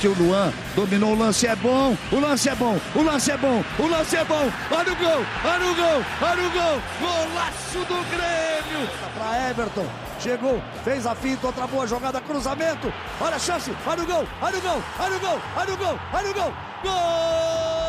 Partiu Luan, dominou o lance, é bom, o lance é bom, o lance é bom, o lance é bom. Olha o gol, olha o gol, olha o gol. Golaço do Grêmio. Para Everton, chegou, fez a finta, outra boa jogada, cruzamento. Olha a chance, olha o gol, olha o gol, olha o gol, olha o gol, olha o gol. Gol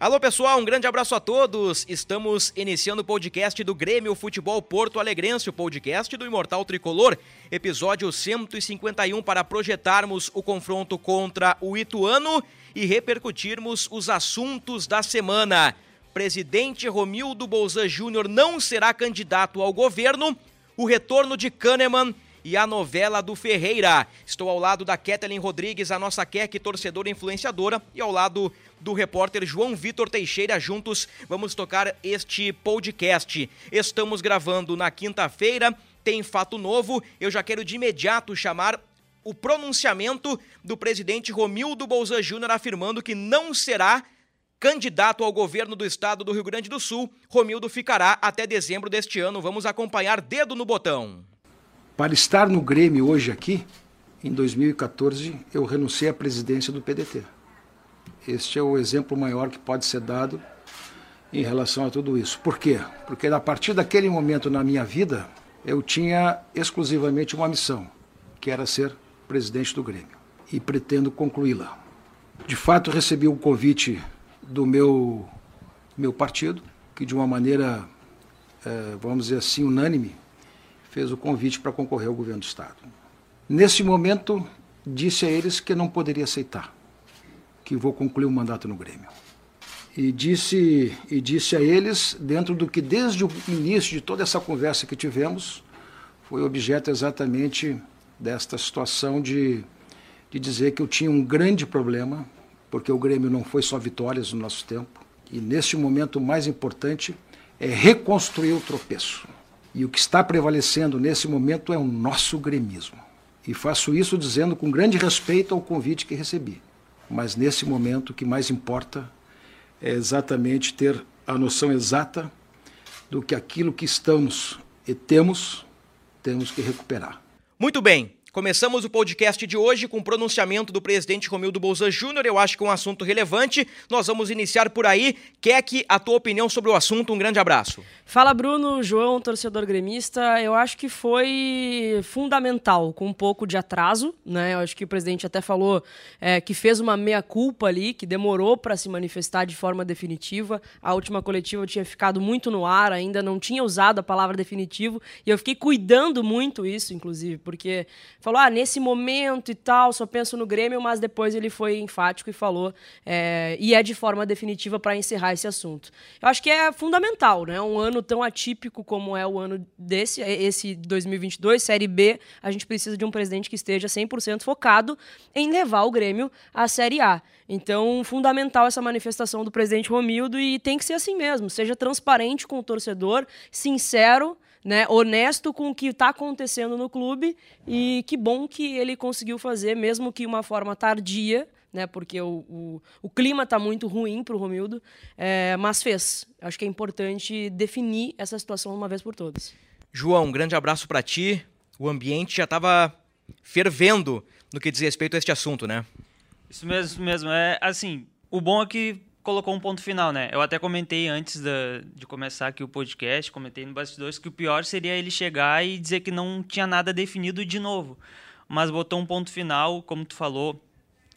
Alô pessoal, um grande abraço a todos. Estamos iniciando o podcast do Grêmio Futebol Porto Alegrense, o podcast do Imortal Tricolor, episódio 151 para projetarmos o confronto contra o Ituano e repercutirmos os assuntos da semana. Presidente Romildo Bolzan Júnior não será candidato ao governo, o retorno de Kahneman e a novela do Ferreira. Estou ao lado da Kathleen Rodrigues, a nossa Kek, torcedora influenciadora, e ao lado do repórter João Vitor Teixeira. Juntos vamos tocar este podcast. Estamos gravando na quinta-feira, tem fato novo. Eu já quero de imediato chamar o pronunciamento do presidente Romildo Bolzan Júnior afirmando que não será candidato ao governo do estado do Rio Grande do Sul. Romildo ficará até dezembro deste ano. Vamos acompanhar dedo no botão. Para estar no Grêmio hoje aqui, em 2014, eu renunciei à presidência do PDT. Este é o exemplo maior que pode ser dado em relação a tudo isso. Por quê? Porque a partir daquele momento na minha vida, eu tinha exclusivamente uma missão, que era ser presidente do Grêmio. E pretendo concluí-la. De fato, recebi o um convite do meu, meu partido, que de uma maneira, eh, vamos dizer assim, unânime, fez o convite para concorrer ao governo do Estado. Nesse momento, disse a eles que não poderia aceitar que vou concluir o mandato no Grêmio. E disse, e disse a eles, dentro do que desde o início de toda essa conversa que tivemos, foi objeto exatamente desta situação de, de dizer que eu tinha um grande problema, porque o Grêmio não foi só vitórias no nosso tempo, e neste momento o mais importante é reconstruir o tropeço. E o que está prevalecendo nesse momento é o nosso gremismo. E faço isso dizendo com grande respeito ao convite que recebi mas nesse momento o que mais importa é exatamente ter a noção exata do que aquilo que estamos e temos, temos que recuperar. Muito bem. Começamos o podcast de hoje com o pronunciamento do presidente Romildo Bolzan Júnior. Eu acho que é um assunto relevante. Nós vamos iniciar por aí. Keck, a tua opinião sobre o assunto. Um grande abraço. Fala, Bruno, João, torcedor gremista. Eu acho que foi fundamental, com um pouco de atraso. Né? Eu acho que o presidente até falou é, que fez uma meia-culpa ali, que demorou para se manifestar de forma definitiva. A última coletiva tinha ficado muito no ar, ainda não tinha usado a palavra definitivo. E eu fiquei cuidando muito isso, inclusive, porque falou, ah, nesse momento e tal, só penso no Grêmio, mas depois ele foi enfático e falou, é, e é de forma definitiva para encerrar esse assunto. Eu acho que é fundamental, né? Um ano tão atípico como é o ano desse, esse 2022, Série B, a gente precisa de um presidente que esteja 100% focado em levar o Grêmio à Série A. Então, fundamental essa manifestação do presidente Romildo e tem que ser assim mesmo, seja transparente com o torcedor, sincero, né, honesto com o que está acontecendo no clube e que bom que ele conseguiu fazer, mesmo que uma forma tardia, né, porque o, o, o clima está muito ruim para o Romildo, é, mas fez. Acho que é importante definir essa situação uma vez por todas. João, um grande abraço para ti. O ambiente já estava fervendo no que diz respeito a este assunto, né? Isso mesmo, mesmo. É assim, o bom é que colocou um ponto final, né? Eu até comentei antes da, de começar aqui o podcast, comentei no bastidores que o pior seria ele chegar e dizer que não tinha nada definido de novo. Mas botou um ponto final, como tu falou,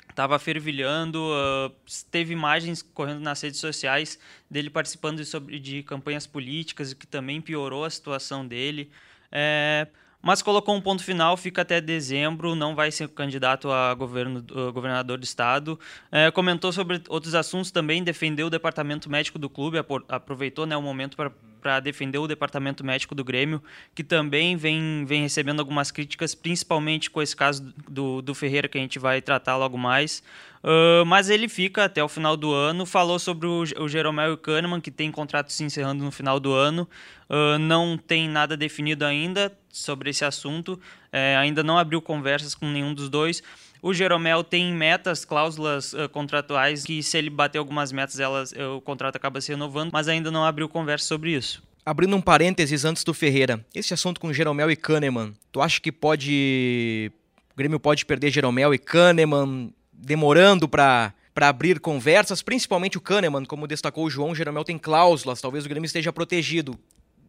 estava fervilhando, uh, teve imagens correndo nas redes sociais dele participando de, sobre, de campanhas políticas, o que também piorou a situação dele. É, mas colocou um ponto final, fica até dezembro, não vai ser candidato a governo, governador do estado. É, comentou sobre outros assuntos também, defendeu o departamento médico do clube, aproveitou né, o momento para para defender o departamento médico do Grêmio, que também vem, vem recebendo algumas críticas, principalmente com esse caso do, do Ferreira, que a gente vai tratar logo mais. Uh, mas ele fica até o final do ano. Falou sobre o, o Jeromel e o Kahneman, que tem contrato se encerrando no final do ano. Uh, não tem nada definido ainda sobre esse assunto. É, ainda não abriu conversas com nenhum dos dois. O Jeromel tem metas, cláusulas uh, contratuais, que se ele bater algumas metas, elas, o contrato acaba se renovando, mas ainda não abriu conversa sobre isso. Abrindo um parênteses antes do Ferreira, esse assunto com Jeromel e Kahneman, tu acha que pode. O Grêmio pode perder Jeromel e Kahneman? demorando para para abrir conversas, principalmente o Kahneman, como destacou o João, Jeromel tem cláusulas, talvez o Grêmio esteja protegido.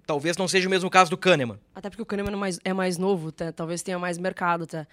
Talvez não seja o mesmo caso do Kahneman. Até porque o Kahneman é mais, é mais novo, tá? talvez tenha mais mercado. Tá?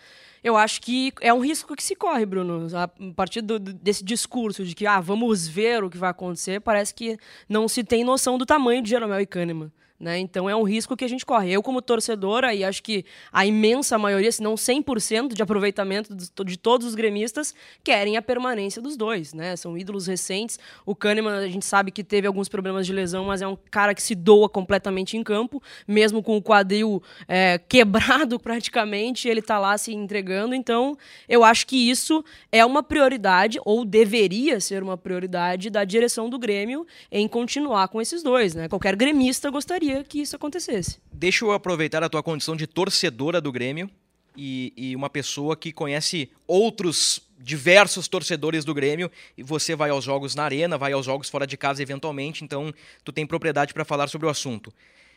Eu acho que é um risco que se corre, Bruno. A partir do, desse discurso de que ah, vamos ver o que vai acontecer, parece que não se tem noção do tamanho de Jeromel e Kahneman. Né? Então é um risco que a gente corre. Eu, como torcedora, e acho que a imensa maioria, se não 100% de aproveitamento de todos os gremistas, querem a permanência dos dois. Né? São ídolos recentes. O Kahneman, a gente sabe que teve alguns problemas de lesão, mas é um cara que se doa completamente em campo, mesmo com o quadril é, quebrado praticamente, ele está lá se entregando. Então, eu acho que isso é uma prioridade, ou deveria ser uma prioridade, da direção do Grêmio em continuar com esses dois. Né? Qualquer gremista gostaria queria que isso acontecesse. Deixa eu aproveitar a tua condição de torcedora do Grêmio e, e uma pessoa que conhece outros diversos torcedores do Grêmio e você vai aos jogos na arena, vai aos jogos fora de casa eventualmente, então tu tem propriedade para falar sobre o assunto.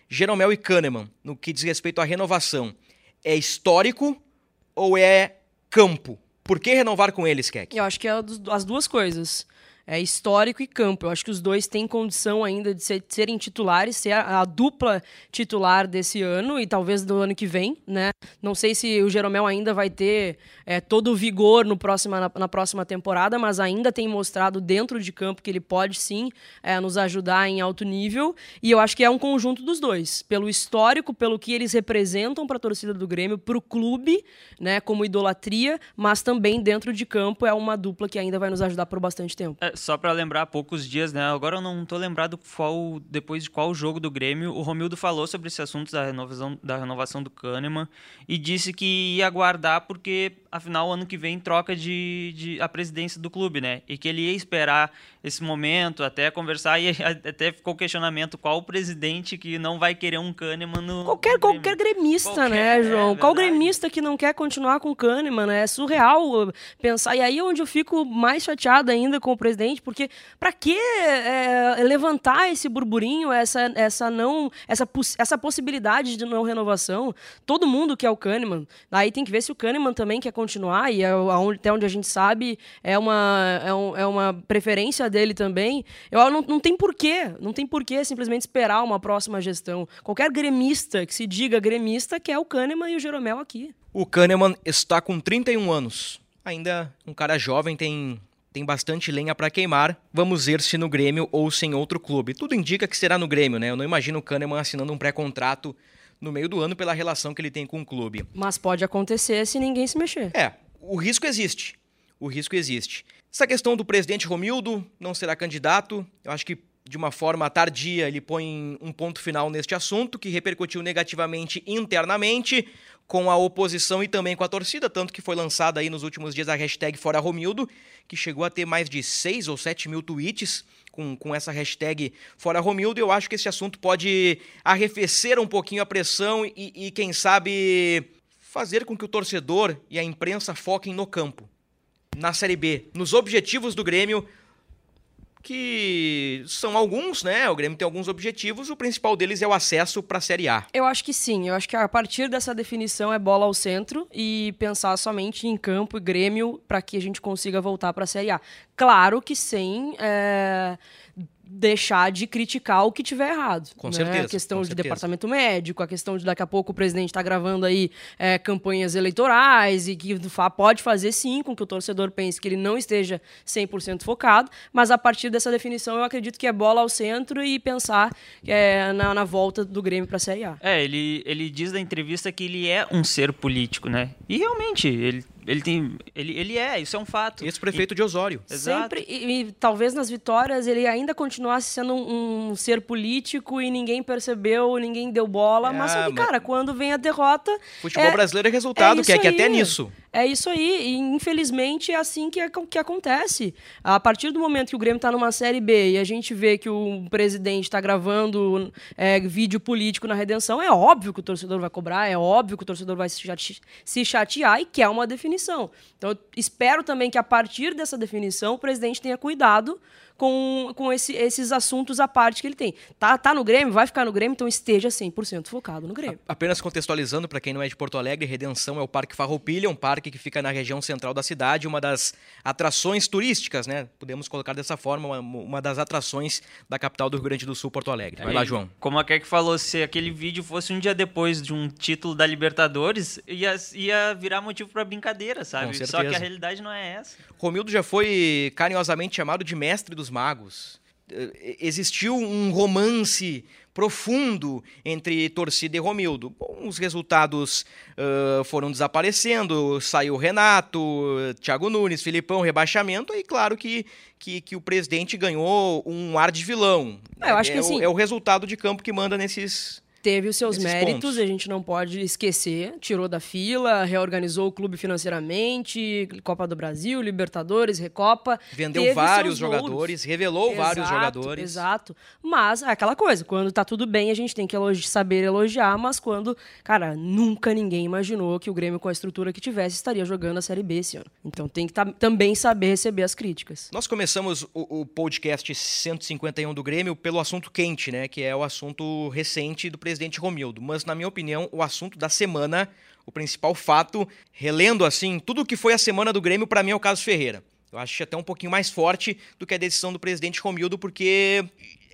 Jeromel e Kahneman, no que diz respeito à renovação, é histórico ou é campo? Por que renovar com eles, Keck? Eu acho que é as duas coisas é, histórico e campo. Eu acho que os dois têm condição ainda de, ser, de serem titulares, ser a, a, dupla titular desse ano e talvez do ano que vem, né? Não sei se o Jeromel ainda vai ter é, todo o vigor no próxima, na, na, próxima temporada, mas ainda tem mostrado dentro de campo que ele pode sim é, nos ajudar em alto nível. E eu acho que é um conjunto dos dois, pelo histórico, pelo que eles representam para a torcida do Grêmio, para o clube, né, como idolatria, mas também dentro de campo é uma dupla que ainda vai nos ajudar por bastante tempo. É, só para lembrar poucos dias, né? Agora eu não tô lembrado qual, depois de qual jogo do Grêmio, o Romildo falou sobre esse assunto da renovação, da renovação do Kahneman e disse que ia aguardar porque, afinal, ano que vem troca de, de a presidência do clube, né? E que ele ia esperar esse momento até conversar e até ficou questionamento qual o presidente que não vai querer um Kahneman no. Qualquer, qualquer gremista, qualquer, né, João? É, qual gremista que não quer continuar com o Kahneman? Né? É surreal pensar. E aí é onde eu fico mais chateada ainda com o presidente, porque para que é, levantar esse burburinho, essa, essa não. Essa, essa possibilidade de não renovação? Todo mundo quer o Kahneman. Aí tem que ver se o Kahneman também quer continuar, e é, até onde a gente sabe, é uma, é, um, é uma preferência dele também, eu não, não tem porquê, não tem porquê simplesmente esperar uma próxima gestão. Qualquer gremista que se diga gremista quer o Kahneman e o Jeromel aqui. O Kahneman está com 31 anos. Ainda um cara jovem, tem tem bastante lenha para queimar. Vamos ver se no Grêmio ou se em outro clube. Tudo indica que será no Grêmio, né? Eu não imagino o Kahneman assinando um pré-contrato no meio do ano pela relação que ele tem com o clube. Mas pode acontecer se ninguém se mexer. É, o risco existe. O risco existe. Essa questão do presidente Romildo não será candidato, eu acho que de uma forma tardia ele põe um ponto final neste assunto, que repercutiu negativamente internamente com a oposição e também com a torcida, tanto que foi lançada aí nos últimos dias a hashtag Fora Romildo, que chegou a ter mais de 6 ou 7 mil tweets com, com essa hashtag Fora Romildo. Eu acho que esse assunto pode arrefecer um pouquinho a pressão e, e quem sabe, fazer com que o torcedor e a imprensa foquem no campo na Série B, nos objetivos do Grêmio, que são alguns, né? O Grêmio tem alguns objetivos, o principal deles é o acesso para a Série A. Eu acho que sim, eu acho que a partir dessa definição é bola ao centro e pensar somente em campo e Grêmio para que a gente consiga voltar para a Série A. Claro que sem é, deixar de criticar o que tiver errado. Com né? certeza. A questão de certeza. departamento médico, a questão de daqui a pouco o presidente está gravando aí é, campanhas eleitorais e que pode fazer sim com que o torcedor pense que ele não esteja 100% focado, mas a partir dessa definição eu acredito que é bola ao centro e pensar é, na, na volta do Grêmio para a Série A. É, ele, ele diz na entrevista que ele é um ser político, né? E realmente, ele Ele tem. Ele, ele é, isso é um fato. Ex-prefeito de Osório. Exato. Sempre, e, e talvez nas vitórias ele ainda continuasse sendo um, um ser político e ninguém percebeu, ninguém deu bola. É, mas só que, mas- cara, quando vem a derrota. Futebol é- brasileiro é resultado, isso que é que até aí. nisso. É isso aí, e infelizmente é assim que, acon- que acontece. A partir do momento que o Grêmio está numa Série B e a gente vê que o presidente está gravando é, vídeo político na redenção, é óbvio que o torcedor vai cobrar, é óbvio que o torcedor vai se chatear e quer uma definição. Então eu espero também que a partir dessa definição o presidente tenha cuidado com, com esse- esses assuntos à parte que ele tem. Tá, tá no Grêmio, vai ficar no Grêmio, então esteja 100% focado no Grêmio. Apenas contextualizando, para quem não é de Porto Alegre, Redenção é o Parque Farroupilha, um parque que fica na região central da cidade, uma das atrações turísticas, né? Podemos colocar dessa forma, uma, uma das atrações da capital do Rio Grande do Sul, Porto Alegre. Vai lá, João. Como a Keck falou, se aquele vídeo fosse um dia depois de um título da Libertadores, ia, ia virar motivo pra brincadeira, sabe? Só que a realidade não é essa. Romildo já foi carinhosamente chamado de mestre dos magos. Eh, Existiu um romance profundo entre torcida e Romildo. Bom, os resultados ah, foram desaparecendo, saiu Renato, Thiago Nunes, Filipão, rebaixamento, e claro que, que, que o presidente ganhou um ar de vilão. É, eu acho que o- assim- é o resultado de campo que manda nesses. Teve os seus Esses méritos, pontos. a gente não pode esquecer. Tirou da fila, reorganizou o clube financeiramente, Copa do Brasil, Libertadores, Recopa. Vendeu vários jogadores, revelou vários Exato, jogadores. Exato. Mas é aquela coisa, quando tá tudo bem, a gente tem que elogi- saber elogiar, mas quando, cara, nunca ninguém imaginou que o Grêmio, com a estrutura que tivesse, estaria jogando a Série B esse ano. Então tem que tam- também saber receber as críticas. Nós começamos o, o podcast 151 do Grêmio pelo assunto quente, né? Que é o assunto recente do presidente Romildo. Mas, na minha opinião, o assunto da semana, o principal fato, relendo assim, tudo o que foi a semana do Grêmio, para mim é o caso Ferreira. Eu acho até um pouquinho mais forte do que a decisão do presidente Romildo, porque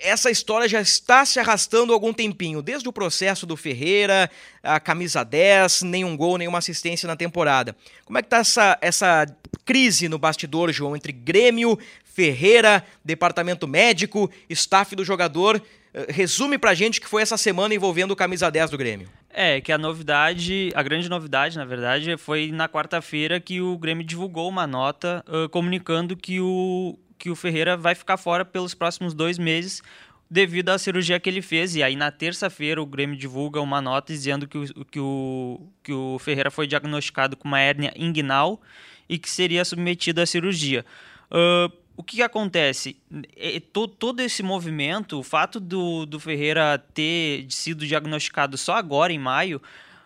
essa história já está se arrastando algum tempinho, desde o processo do Ferreira, a camisa 10, nenhum gol, nenhuma assistência na temporada. Como é que tá essa, essa crise no bastidor, João, entre Grêmio, Ferreira, departamento médico, staff do jogador? Eh, Resume pra gente o que foi essa semana envolvendo o camisa 10 do Grêmio. É, que a novidade, a grande novidade, na verdade, foi na quarta-feira que o Grêmio divulgou uma nota ah, comunicando que o, que o Ferreira vai ficar fora pelos próximos dois meses devido à cirurgia que ele fez. E aí, na terça-feira, o Grêmio divulga uma nota dizendo que o, que o, que o Ferreira foi diagnosticado com uma hérnia inguinal e que seria submetido à cirurgia. Ah, o que, que acontece? É, to- todo esse movimento, o fato do, do Ferreira ter sido diagnosticado só agora, em maio,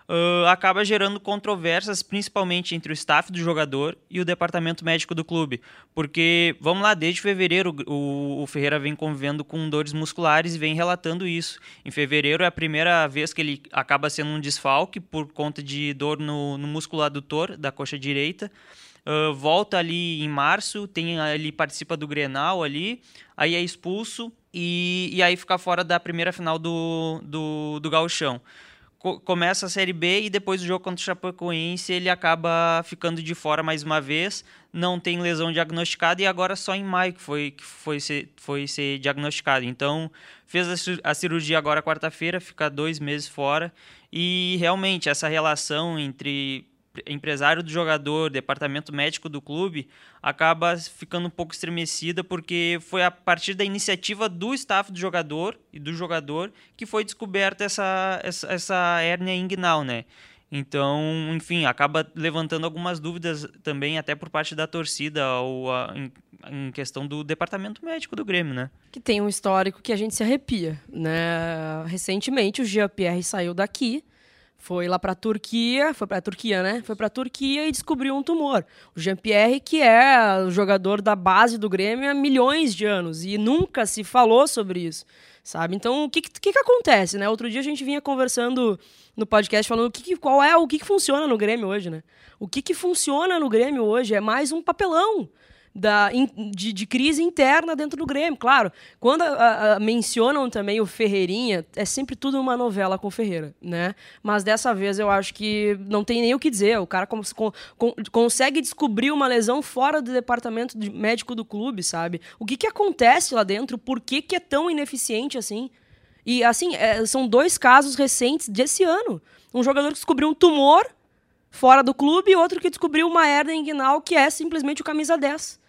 ah, acaba gerando controvérsias, principalmente entre o staff do jogador e o departamento médico do clube. Porque, vamos lá, desde fevereiro o, o Ferreira vem convivendo com dores musculares e vem relatando isso. Em fevereiro é a primeira vez que ele acaba sendo um desfalque por conta de dor no, no músculo adutor da coxa direita. Uh, volta ali em março, tem ele participa do Grenal ali, aí é expulso e, e aí fica fora da primeira final do, do, do Gauchão. Co- começa a Série B e depois do jogo contra o Chapecoense ele acaba ficando de fora mais uma vez, não tem lesão diagnosticada e agora só em maio que foi, que foi, ser, foi ser diagnosticado. Então fez a cirurgia agora quarta-feira, fica dois meses fora e realmente essa relação entre empresário do jogador, departamento médico do clube, acaba ficando um pouco estremecida porque foi a partir da iniciativa do staff do jogador e do jogador que foi descoberta essa, essa, essa hérnia inguinal, né? Então, enfim, acaba levantando algumas dúvidas também até por parte da torcida ou a- em, em questão do departamento médico do Grêmio, né? que tem um histórico que a gente se arrepia, né? Recentemente o Jean-Pierre saiu daqui, foi lá para Turquia, foi para Turquia, né? Foi para Turquia e descobriu um tumor. O Jean-Pierre que é o jogador da base do Grêmio há milhões de anos e nunca se falou sobre isso, sabe? Então o que que, que acontece, né? Outro dia a gente vinha conversando no podcast falando o que, que- qual é o que, que funciona no Grêmio hoje, né? O que, que funciona no Grêmio hoje é mais um papelão da, de, de crise interna dentro do Grêmio. Claro, quando a- a- mencionam também o Ferreirinha, é sempre tudo uma novela com o Ferreira, né? Mas dessa vez eu acho que não tem nem o que dizer. O cara cons- con- con- consegue descobrir uma lesão fora do departamento de- médico do clube, sabe? O que, que acontece lá dentro? Por que, que é tão ineficiente assim? E assim, é, são dois casos recentes desse ano. Um jogador que descobriu um tumor fora do clube e outro que descobriu uma hernia inguinal que é simplesmente o camisa 10.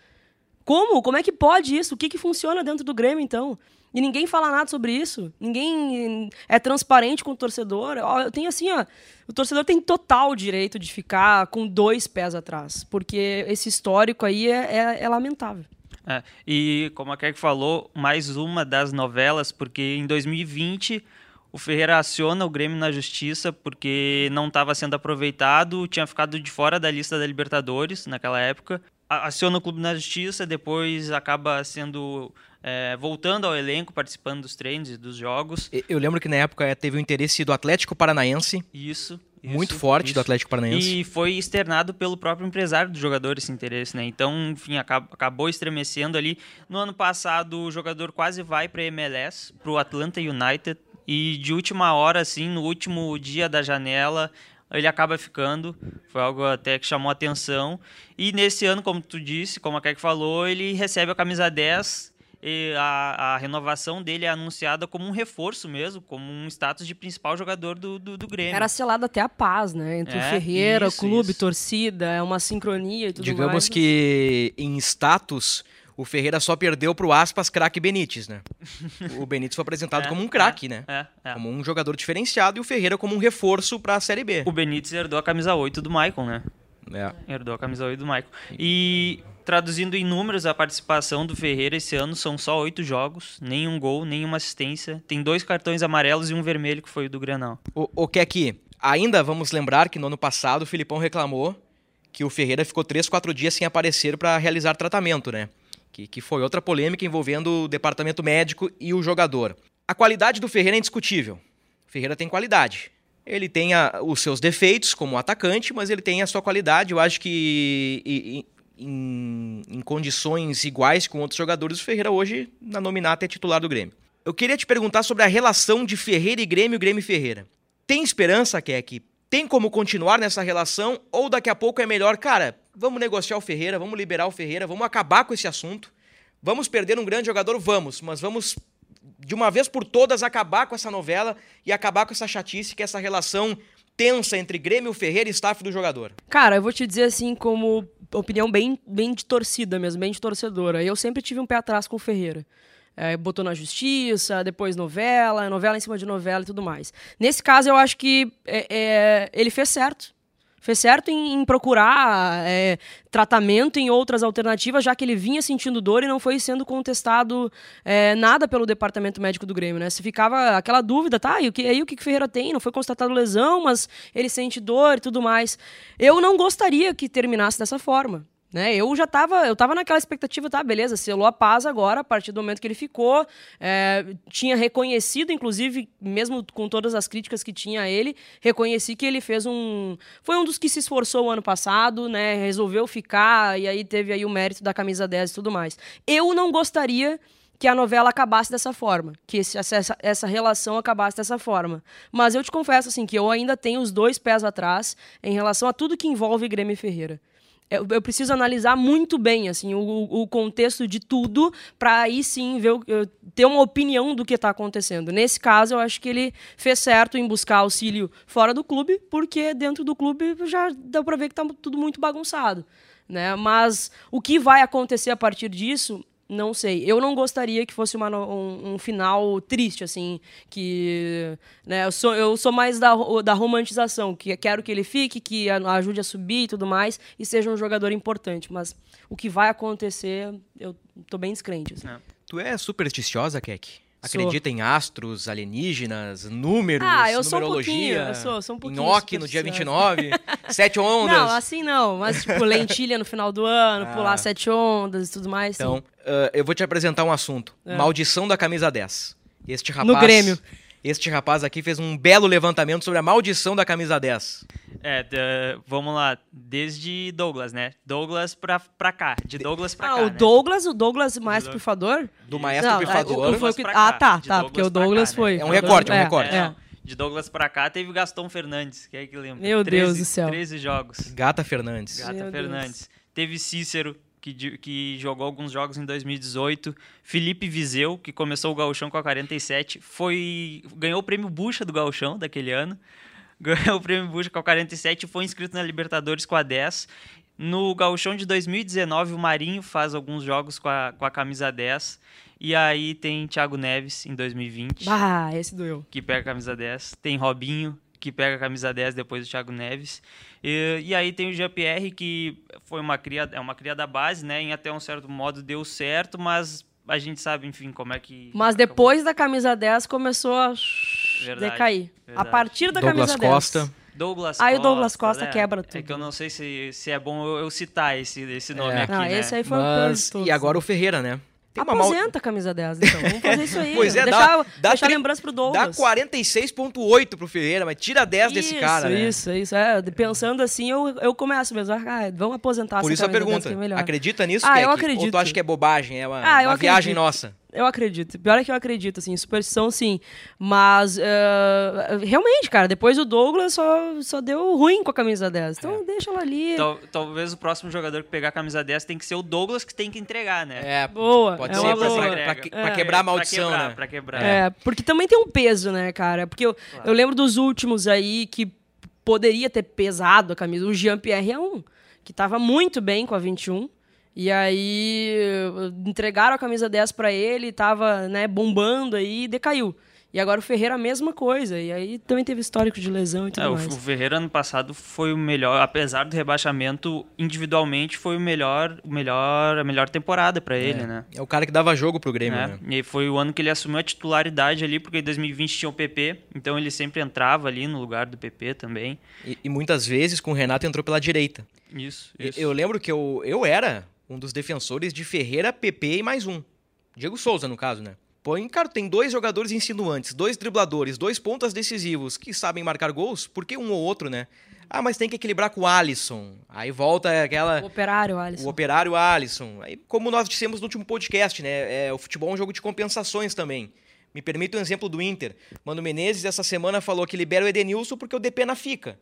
Como? Como é que pode isso? O que, que funciona dentro do Grêmio, então? E ninguém fala nada sobre isso. Ninguém é transparente com o torcedor. Eu tenho assim, ó, o torcedor tem total direito de ficar com dois pés atrás, porque esse histórico aí é, é, é lamentável. É, e como a Keck falou, mais uma das novelas, porque em 2020 o Ferreira aciona o Grêmio na justiça porque não estava sendo aproveitado, tinha ficado de fora da lista da Libertadores naquela época. Aciona o clube na justiça, depois acaba sendo é, voltando ao elenco, participando dos treinos e dos jogos. Eu lembro que na época teve o interesse do Atlético Paranaense. Isso. Muito isso, forte isso. do Atlético Paranaense. E foi externado pelo próprio empresário do jogador esse interesse, né? Então, enfim, acabou estremecendo ali. No ano passado, o jogador quase vai para a MLS, para o Atlanta United. E de última hora, assim, no último dia da janela, ele acaba ficando. Foi algo até que chamou atenção. E nesse ano, como tu disse, como a Keck falou, ele recebe a camisa 10 e a, a, renovação dele é anunciada como um reforço mesmo, como um status de principal jogador do, do, do Grêmio. Era selado até a paz, né? Entre é, o Ferreira, isso, clube, isso. torcida, é uma sincronia e tudo Digamos mais. Digamos que em status o Ferreira só perdeu pro aspas craque Benítez, né? O Benítez foi apresentado é, como um craque, é, né? É, é, como um jogador diferenciado e o Ferreira como um reforço para a Série B. O Benítez herdou a camisa 8 do Maicon, né? É. Herdou a camisa 8 do Maicon. E traduzindo em números, a participação do Ferreira esse ano são só oito jogos, nenhum gol, nenhuma assistência. Tem dois cartões amarelos e um vermelho, que foi o do Grenal. O, o que aqui? Ainda vamos lembrar que no ano passado o Filipão reclamou que o Ferreira ficou três, quatro dias sem aparecer para realizar tratamento, né? Que, que foi outra polêmica envolvendo o departamento médico e o jogador. A qualidade do Ferreira é indiscutível. O Ferreira tem qualidade. Ele tem a, os seus defeitos como atacante, mas ele tem a sua qualidade. Eu acho que e, em, em, condições iguais com outros jogadores, o Ferreira hoje, na nominata, é titular do Grêmio. Eu queria te perguntar sobre a relação de Ferreira e Grêmio, Grêmio e Ferreira. Tem esperança, Keck? Tem como continuar nessa relação? Ou daqui a pouco é melhor, cara, vamos negociar o Ferreira, vamos liberar o Ferreira, vamos acabar com esse assunto. Vamos perder um grande jogador? Vamos, mas vamos de uma vez por todas acabar com essa novela e acabar com essa chatice, que é essa relação tensa entre Grêmio, Ferreira e staff do jogador? Cara, eu vou te dizer assim, como opinião bem, bem de torcida mesmo, bem de torcedora. Eu sempre tive um pé atrás com o Ferreira. É, botou na justiça, depois novela, novela em cima de novela e tudo mais. Nesse caso, eu acho que é, é, ele fez certo fez certo em, em procurar é, tratamento em outras alternativas, já que ele vinha sentindo dor e não foi sendo contestado é, nada pelo departamento médico do Grêmio, né? Se ficava aquela dúvida, tá? E o que, aí o que Ferreira tem? Não foi constatado lesão, mas ele sente dor e tudo mais. Eu não gostaria que terminasse dessa forma. Né? Eu já estava eu tava naquela expectativa, tá, beleza, selou a paz agora, a partir do momento que ele ficou, é, tinha reconhecido, inclusive, mesmo com todas as críticas que tinha a ele, reconheci que ele fez um, foi um dos que se esforçou o ano passado, né, resolveu ficar, e aí teve aí o mérito da camisa 10 e tudo mais. Eu não gostaria que a novela acabasse dessa forma, que esse, essa, essa relação acabasse dessa forma. Mas eu te confesso assim que eu ainda tenho os dois pés atrás em relação a tudo que envolve Grêmio Ferreira eu, eu preciso analisar muito bem assim o, o contexto de tudo para aí sim ver, ter uma opinião do que está acontecendo. Nesse caso, eu acho que ele fez certo em buscar auxílio fora do clube, porque dentro do clube já deu para ver que está tudo muito bagunçado. Né? Mas o que vai acontecer a partir disso não sei. Eu não gostaria que fosse uma, um, um, final triste, assim. Que. Né, eu, sou, eu sou mais da, da romantização, que quero que ele fique, que ajude a subir e tudo mais, e seja um jogador importante. Mas o que vai acontecer, eu tô bem descrente. Assim. É. Tu é supersticiosa, Keck? Acredita em astros, alienígenas, números, ah, eu sou numerologia? Um eu sou, sou um pouquinho. Nhoque no dia 29, sete ondas. Não, assim não, mas tipo lentilha no final do ano, ah. pular sete ondas e tudo mais. Então, uh, eu vou te apresentar um assunto. É. Maldição da camisa 10. Este rapaz. No Grêmio. Este rapaz aqui fez um belo levantamento sobre a maldição da camisa 10. É, vamos lá, desde Douglas, né? Douglas pra, pra cá, de Douglas pra ah, cá. o né? Douglas, o Douglas Maestro Pifador? Do Maestro Não, Pifador. Foi, foi, ah, tá, tá, porque o Douglas cá, foi. Né? É um recorde, é um recorde. É, de Douglas pra cá teve Gaston Fernandes, que é que lembra? Meu 13, Deus do céu. 13 jogos. Gata Fernandes. Gata Meu Fernandes. Deus. Teve Cícero, que, que jogou alguns jogos em 2018. Felipe Viseu, que começou o gauchão com a 47, foi ganhou o prêmio Bucha do gauchão daquele ano. ganhou o prêmio Bucha com a 47 e foi inscrito na Libertadores com a 10. No Gauchão de 2019, o Marinho faz alguns jogos com a, com a camisa 10. E aí tem Thiago Neves em 2020. Ah, esse doeu. Que pega a camisa 10. Tem Robinho, que pega a camisa 10 depois do Thiago Neves. E, e aí tem o Jean-Pierre, que foi uma cria, é uma cria da base, né? Em até um certo modo deu certo, mas a gente sabe, enfim, como é que. Mas depois acabou. da camisa 10 começou a verdade, decair. Verdade. A partir da Douglas camisa Costa. 10. Douglas Aí Costa. o Douglas Costa né? quebra tudo. É que eu não sei se, se é bom eu, eu citar esse, esse nome É. aqui. Não, né? esse aí foi Mas, o e agora o Ferreira, né? Tem mal- Aposenta a camisa 10, então. Vamos fazer isso aí. Pois é, deixar, dá, dá, deixar tri- lembrança pro dá Douglas. 46,8 pro Ferreira, mas tira 10 desse cara, né? Isso, isso. É, pensando assim, eu, eu começo mesmo. Ah, vamos aposentar Por essa isso a camisa 10 pergunta. é melhor. Acredita nisso, Ah, eu Ou acredito. tu acha que é bobagem? É uma, Ah, uma viagem nossa. Eu acredito. Pior é que eu acredito, assim, superstição sim. Mas, eh, realmente, cara, depois o Douglas só, só deu ruim com a camisa 10. Então É. deixa ela ali. Tal- talvez o próximo jogador que pegar a camisa 10 tem que ser o Douglas que tem que entregar, né? É, Boa, pode é ser pra, boa. pra- pra que- pra É. quebrar a maldição, pra quebrar, né? Pra quebrar. É, porque também tem um peso, né, cara? Porque eu, eu lembro dos últimos aí que poderia ter pesado a camisa. O Jean-Pierre é um, que tava muito bem com a 21. E aí entregaram a camisa 10 pra ele, tava, né, bombando aí e decaiu. E agora o Ferreira a mesma coisa. E aí também teve histórico de lesão e tudo É, o, mais. o Ferreira ano passado foi o melhor, apesar do rebaixamento, individualmente foi o melhor, o melhor, a melhor temporada pra ele, né? É o cara que dava jogo pro Grêmio, né? né? E foi o ano que ele assumiu a titularidade ali, porque em 2020 tinha o PP, então ele sempre entrava ali no lugar do PP também. E, e muitas vezes com o Renato entrou pela direita. Isso, isso. Eu lembro que eu, eu era um dos defensores de Ferreira, PP e mais um. Diego Souza, no caso, né? Põe, cara, tem dois jogadores insinuantes, dois dribladores, dois pontas decisivos que sabem marcar gols, por que um ou outro, né? Ah, mas tem que equilibrar com o Alisson. Aí volta aquela. O operário, Alisson. O operário Alisson. Aí, como nós dissemos no último podcast, né? É, o futebol é um jogo de compensações também. Me permite um exemplo do Inter. Mano Menezes, essa semana, falou que libera o Edenilson porque o Depena fica.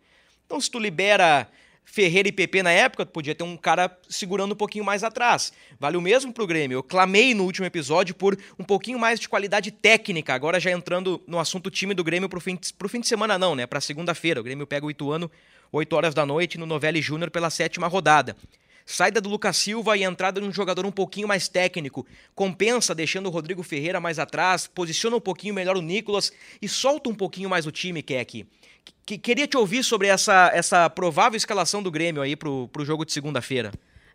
Então, se tu libera Ferreira e PP na época, podia ter um cara segurando um pouquinho mais atrás. Vale o mesmo pro Grêmio. Eu clamei no último episódio por um pouquinho mais de qualidade técnica, agora já entrando no assunto time do Grêmio pro fim, de- pro fim de semana não, né? Pra segunda-feira. O Grêmio pega o Ituano, 8 horas da noite, no Novelli Júnior pela sétima rodada. Saída do Lucas Silva e entrada de um jogador um pouquinho mais técnico. Compensa deixando o Rodrigo Ferreira mais atrás, posiciona um pouquinho melhor o Nicolas e solta um pouquinho mais o time, aqui. Que- Queria te ouvir sobre essa, essa provável escalação do Grêmio aí pro, pro jogo de segunda-feira.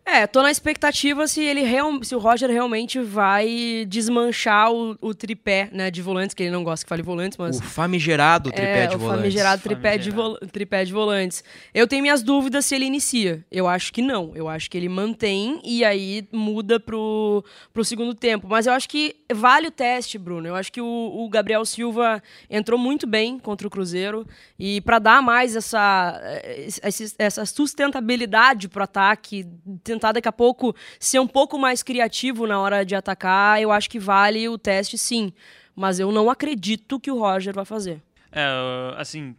É, tô na expectativa se ele real, se o Roger realmente vai desmanchar o, o tripé, né, de volantes, que ele não gosta que fale volantes, mas O famigerado tripé é, de o volantes. famigerado tripé de, Famigerado. vol- tripé de volantes. Eu tenho minhas dúvidas se ele inicia. Eu acho que não. Eu acho que ele mantém e aí muda pro, pro segundo tempo. Mas eu acho que vale o teste, Bruno. Eu acho que o, o Gabriel Silva entrou muito bem contra o Cruzeiro. E para dar mais essa, eh, essa sustentabilidade pro ataque, tentar daqui a pouco ser um pouco mais criativo na hora de atacar, eu acho que vale o teste sim. Mas eu não acredito que o Roger vai fazer. É, uh, assim,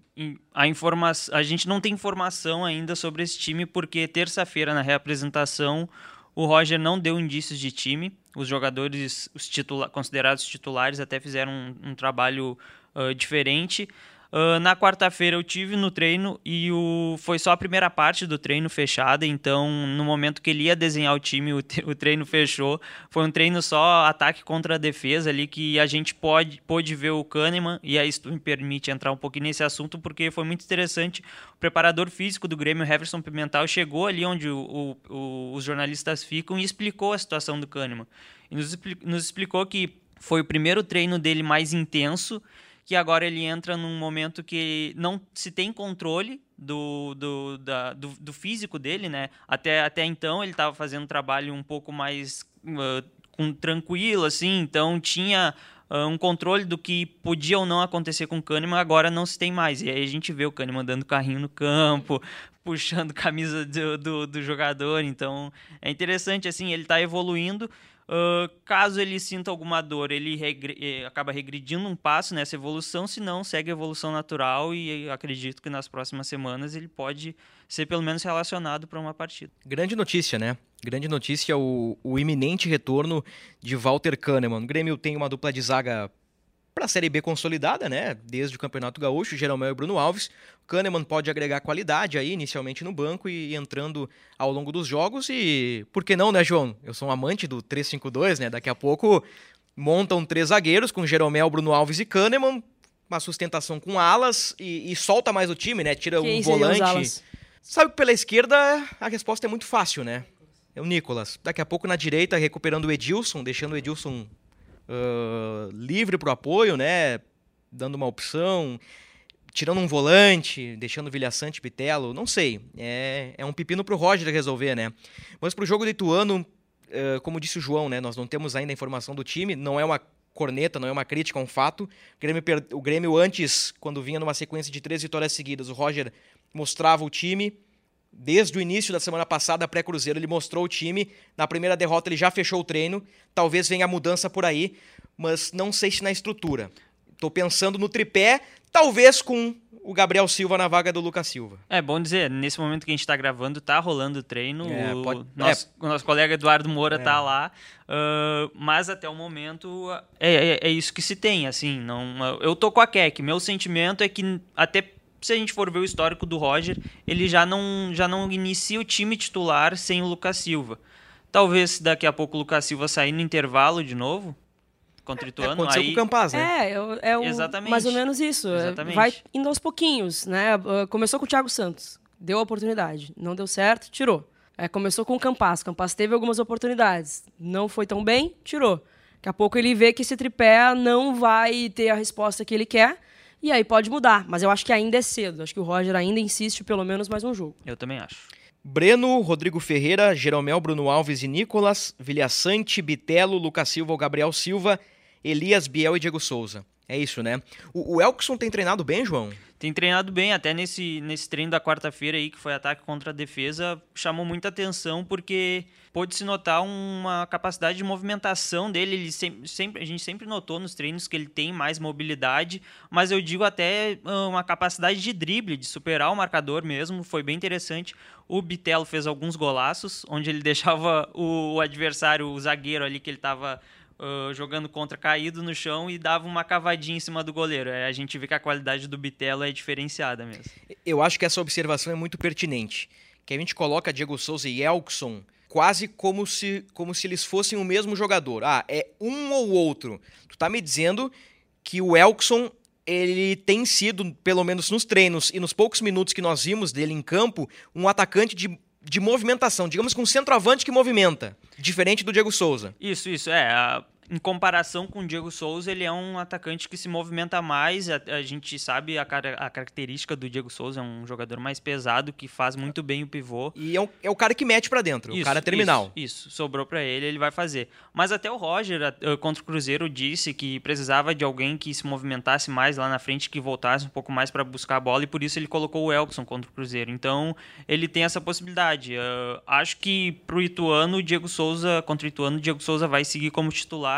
a, informa a gente não tem informação ainda sobre esse time, porque terça-feira, na reapresentação, o Roger não deu indícios de time. Os jogadores, os titula considerados titulares, até fizeram um, um trabalho uh, diferente. Uh, na quarta-feira eu tive no treino e o, foi só a primeira parte do treino fechada, então no momento que ele ia desenhar o time, o, te- o treino fechou. Foi um treino só ataque contra a defesa ali que a gente pode, pôde ver o Kahneman, e aí isso me permite entrar um pouquinho nesse assunto, porque foi muito interessante. O preparador físico do Grêmio, Heverson Pimental, chegou ali onde o- o- os jornalistas ficam e explicou a situação do Kahneman. E nos, nos explicou que foi o primeiro treino dele mais intenso, que agora ele entra num momento que não se tem controle do, do, da- do, do físico dele, né? Até, até então ele estava fazendo trabalho um pouco mais ah, com, tranquilo, assim, então tinha ah, um controle do que podia ou não acontecer com o Kahneman, agora não se tem mais. E aí a gente vê o Kahneman dando carrinho no campo, puxando camisa do, do, do jogador, então é interessante, assim, ele está evoluindo. Ah, caso ele sinta alguma dor, ele regre- eh, acaba regredindo um passo nessa evolução, se não, segue a evolução natural e acredito que nas próximas semanas ele pode ser pelo menos relacionado para uma partida. Grande notícia, né? Grande notícia o, o iminente retorno de Walter Kahneman. O Grêmio tem uma dupla de zaga para a Série B consolidada, né? Desde o Campeonato Gaúcho, Jeromel e Bruno Alves. Kahneman pode agregar qualidade aí, inicialmente no banco e entrando ao longo dos jogos. E por que não, né, João? Eu sou um amante do 3-5-2, né? Daqui a pouco montam três zagueiros com Jeromel, Bruno Alves e Kahneman. Uma sustentação com alas e, e solta mais o time, né? Tira Quem um volante. Sabe que pela esquerda a resposta é muito fácil, né? É o Nicolas. Daqui a pouco na direita, recuperando o Edilson, deixando o Edilson livre para o apoio, né? Dando uma opção, tirando um volante, deixando Vilhaçante Bitelo, não sei. É, é um pepino para o Roger resolver, né? Mas para o jogo do Ituano, ah, como disse o João, né? Nós não temos ainda a informação do time, não é uma corneta, não é uma crítica, é um fato. O Grêmio, o Grêmio antes, quando vinha numa sequência de três vitórias seguidas, o Roger mostrava o time. Desde o início da semana passada, pré-Cruzeiro, ele mostrou o time. Na primeira derrota, ele já fechou o treino. Talvez venha a mudança por aí, mas não sei se na estrutura. Tô pensando no tripé, talvez com o Gabriel Silva na vaga do Lucas Silva. É bom dizer, nesse momento que a gente tá gravando, tá rolando o treino. É, o, pode- nosso, o nosso colega Eduardo Moura tá lá. ah, mas até o momento é, é, é isso que se tem, assim. Não, eu tô com a Keck. Meu sentimento é que até se a gente for ver o histórico do Roger, ele já não, já não inicia o time titular sem o Lucas Silva. Talvez daqui a pouco o Lucas Silva sair no intervalo de novo contra o Ituano, Aconteceu aí com o Campaz, né? É, é, o- é o- Exatamente. mais ou menos isso. É, Exatamente. Vai indo aos pouquinhos, né? Uh, Começou com o Thiago Santos, deu a oportunidade. Não deu certo, tirou. É, começou com o Campas. Campas teve algumas oportunidades. Não foi tão bem, tirou. Daqui a pouco ele vê que esse tripé não vai ter a resposta que ele quer. E aí pode mudar. Mas eu acho que ainda é cedo. Acho que o Roger ainda insiste pelo menos mais um jogo. eu também acho. Breno, Rodrigo Ferreira, Jeromel, Bruno Alves e Nicolas, Vilhaçante, Bitelo, Lucas Silva, o Gabriel Silva, Elias, Biel e Diego Souza. É isso, né? O, o Elkson tem treinado bem, João? Tem treinado bem, até nesse, nesse treino da quarta-feira aí, que foi ataque contra a defesa, chamou muita atenção porque pôde-se notar uma capacidade de movimentação dele. Ele sempre, sempre, a gente sempre notou nos treinos que ele tem mais mobilidade, mas eu digo até ah, uma capacidade de drible, de superar o marcador mesmo. Foi bem interessante. O Bitelo fez alguns golaços, onde ele deixava o, o adversário, o zagueiro ali que ele estava uh, jogando contra caído no chão e dava uma cavadinha em cima do goleiro. É, a gente vê que a qualidade do Bitelo é diferenciada mesmo. Eu acho que essa observação é muito pertinente. Que a gente coloca Diego Souza e Elkson quase como se, como se eles fossem o mesmo jogador. Ah, é um ou outro. Tu tá me dizendo que o Elkson ele tem sido, pelo menos nos treinos e nos poucos minutos que nós vimos dele em campo, um atacante de, de movimentação, digamos que um centroavante que movimenta, diferente do Diego Souza. Isso, isso. É, em comparação com o Diego Souza, ele é um atacante que se movimenta mais. A, a gente sabe a, cara- a característica do Diego Souza, é um jogador mais pesado, que faz muito bem o pivô. E é, um- é o cara que mete pra dentro, o Isso, cara terminal. Isso, isso. sobrou pra ele, ele vai fazer. Mas até o Roger, eh, contra o Cruzeiro, disse que precisava de alguém que se movimentasse mais lá na frente, que voltasse um pouco mais para buscar a bola, e por isso ele colocou o Elkson contra o Cruzeiro. Então, ele tem essa possibilidade. Eh, acho que pro Ituano, o Diego Souza, contra o Ituano, o Diego Souza vai seguir como titular.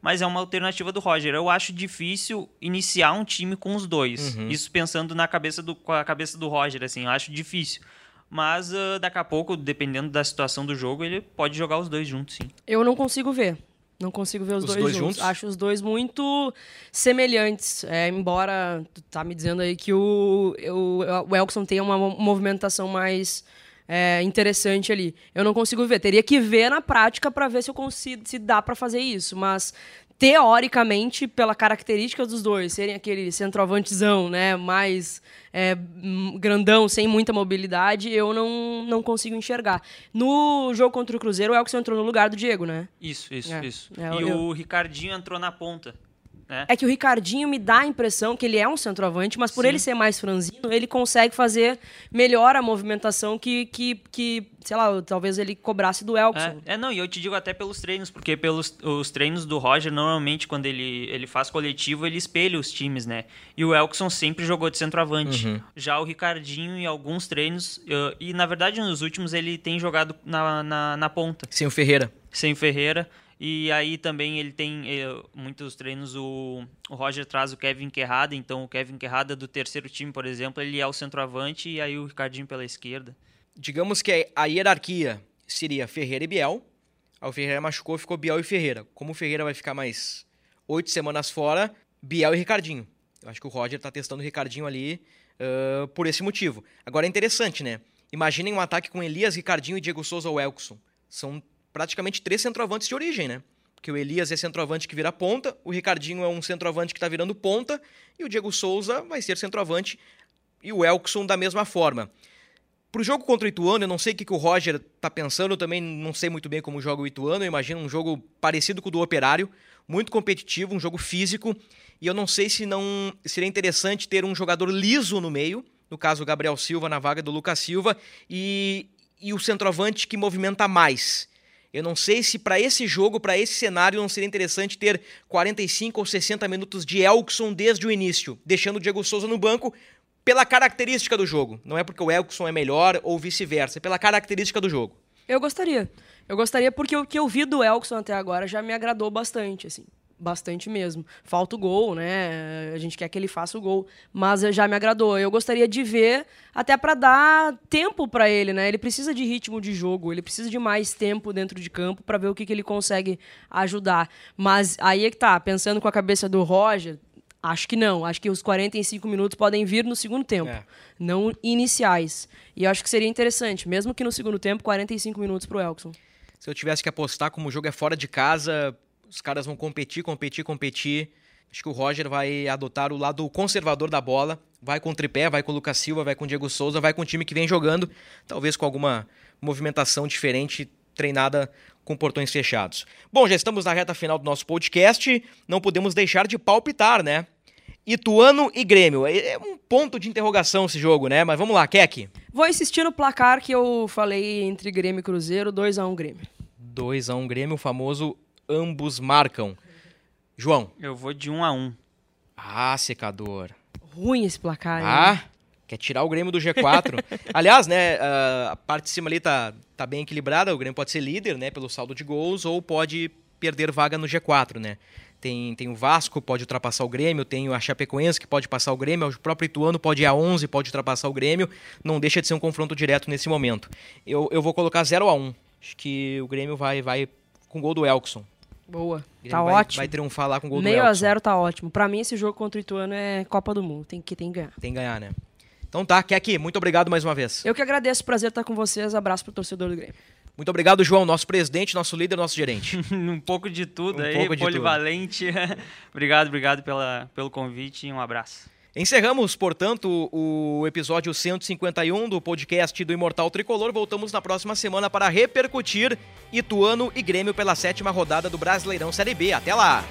Mas é uma alternativa do Roger. Eu acho difícil iniciar um time com os dois. Isso pensando na cabeça do, com a cabeça do Roger, assim, eu acho difícil. Mas ah, daqui a pouco, dependendo da situação do jogo, ele pode jogar os dois juntos, sim. Eu não consigo ver. Não consigo ver os, Os dois, dois juntos. juntos? Acho os dois muito semelhantes. É, embora tu tá me dizendo aí que o, o, o Elkson tenha uma mo- movimentação mais é, interessante ali. Eu não consigo ver. Teria que ver na prática para ver se eu consigo, se dá para fazer isso. Mas teoricamente, pela característica dos dois, serem aquele centroavantezão, né, mais é, grandão, sem muita mobilidade, eu não, não consigo enxergar. No jogo contra o Cruzeiro, o Elkson entrou no lugar do Diego, né? Isso, isso, É, isso. é, e eu- o Ricardinho entrou na ponta. Né? É que o Ricardinho me dá a impressão que ele é um centroavante, mas por ele ser mais franzino, ele consegue fazer melhor a movimentação que, que, que sei lá, talvez ele cobrasse do Elkson. É, é, não, e eu te digo até pelos treinos, porque pelos os treinos do Roger, normalmente, quando ele, ele faz coletivo, ele espelha os times, né? E o Elkson sempre jogou de centroavante. Já o Ricardinho, em alguns treinos, eh, e na verdade nos últimos, ele tem jogado na, na, na ponta, Sem o Ferreira. sem o Ferreira. E aí também ele tem eh, muitos treinos, o, o Roger traz o Kevin Querrada, então o Kevin Querrada do terceiro time, por exemplo, ele é o centroavante e aí o Ricardinho pela esquerda. Digamos que a hierarquia seria Ferreira e Biel. O Ferreira machucou, ficou Biel e Ferreira. Como o Ferreira vai ficar mais oito semanas fora, Biel e Ricardinho. Eu acho que o Roger tá testando o Ricardinho ali uh, por esse motivo. Agora é interessante, né? Imaginem um ataque com Elias, Ricardinho e Diego Souza ou Elkson. São praticamente três centroavantes de origem, né? Porque o Elias é centroavante que vira ponta, o Ricardinho é um centroavante que está virando ponta, e o Diego Souza vai ser centroavante, e o Elkson da mesma forma. Pro jogo contra o Ituano, eu não sei o que, que o Roger tá pensando, eu também não sei muito bem como joga o Ituano, eu imagino um jogo parecido com o do Operário, muito competitivo, um jogo físico, e eu não sei se não seria interessante ter um jogador liso no meio, no caso o Gabriel Silva na vaga do Lucas Silva, e, e o centroavante que movimenta mais. Eu não sei se para esse jogo, para esse cenário, não seria interessante ter 45 ou 60 minutos de Elkson desde o início, deixando o Diego Souza no banco, pela característica do jogo. Não é porque o Elkson é melhor ou vice-versa, é pela característica do jogo. Eu gostaria. Eu gostaria porque o que eu vi do Elkson até agora já me agradou bastante, assim. Bastante mesmo. Falta o gol, né? A gente quer que ele faça o gol, mas já me agradou. Eu gostaria de ver até para dar tempo para ele, né? Ele precisa de ritmo de jogo, ele precisa de mais tempo dentro de campo para ver o que, que ele consegue ajudar. Mas aí é que tá, pensando com a cabeça do Roger, Acho que não. Acho que os 45 minutos podem vir no segundo tempo, é. não iniciais. E eu acho que seria interessante, mesmo que no segundo tempo, 45 minutos para o Elkson. Se eu tivesse que apostar como o jogo é fora de casa, os caras vão competir, competir, competir. Acho que o Roger vai adotar o lado conservador da bola. Vai com o tripé, vai com o Lucas Silva, vai com o Diego Souza, vai com o time que vem jogando, talvez com alguma movimentação diferente treinada com portões fechados. Bom, já estamos na reta final do nosso podcast, não podemos deixar de palpitar, né? Ituano e Grêmio. É, é um ponto de interrogação esse jogo, né? Mas vamos lá, Keck. Vou insistir no placar que eu falei entre Grêmio e Cruzeiro, 2 a 1 Grêmio. 2 a 1 Grêmio, o famoso ambos marcam. João. Eu vou de 1 a 1. Ah, secador. Ruim esse placar. Ah, hein? quer tirar o Grêmio do G4. Aliás, né, a parte de cima ali tá, tá bem equilibrada, o Grêmio pode ser líder, né, pelo saldo de gols, ou pode perder vaga no G4, né. Tem, tem o Vasco, pode ultrapassar o Grêmio, tem a Chapecoense, que pode passar o Grêmio, o próprio Ituano pode ir a 11, pode ultrapassar o Grêmio. Não deixa de ser um confronto direto nesse momento. Eu, eu vou colocar 0 a 1 Acho que o Grêmio vai, vai com o gol do Elkson. Boa. Tá vai, ótimo. Vai triunfar lá com o gol Meio do a 0 tá ótimo. Para mim, esse jogo contra o Ituano é Copa do Mundo. Tem que, tem que ganhar. Tem que ganhar, né? Então tá, aqui muito obrigado mais uma vez. Eu que agradeço, prazer estar com vocês. Abraço pro torcedor do Grêmio. Muito obrigado, João, nosso presidente, nosso líder, nosso gerente. um pouco de tudo um aí, polivalente. obrigado, obrigado pela, pelo convite e um abraço. Encerramos, portanto, o episódio 151 do podcast do Imortal Tricolor. Voltamos na próxima semana para repercutir Ituano e Grêmio pela sétima rodada do Brasileirão Série B. Até lá!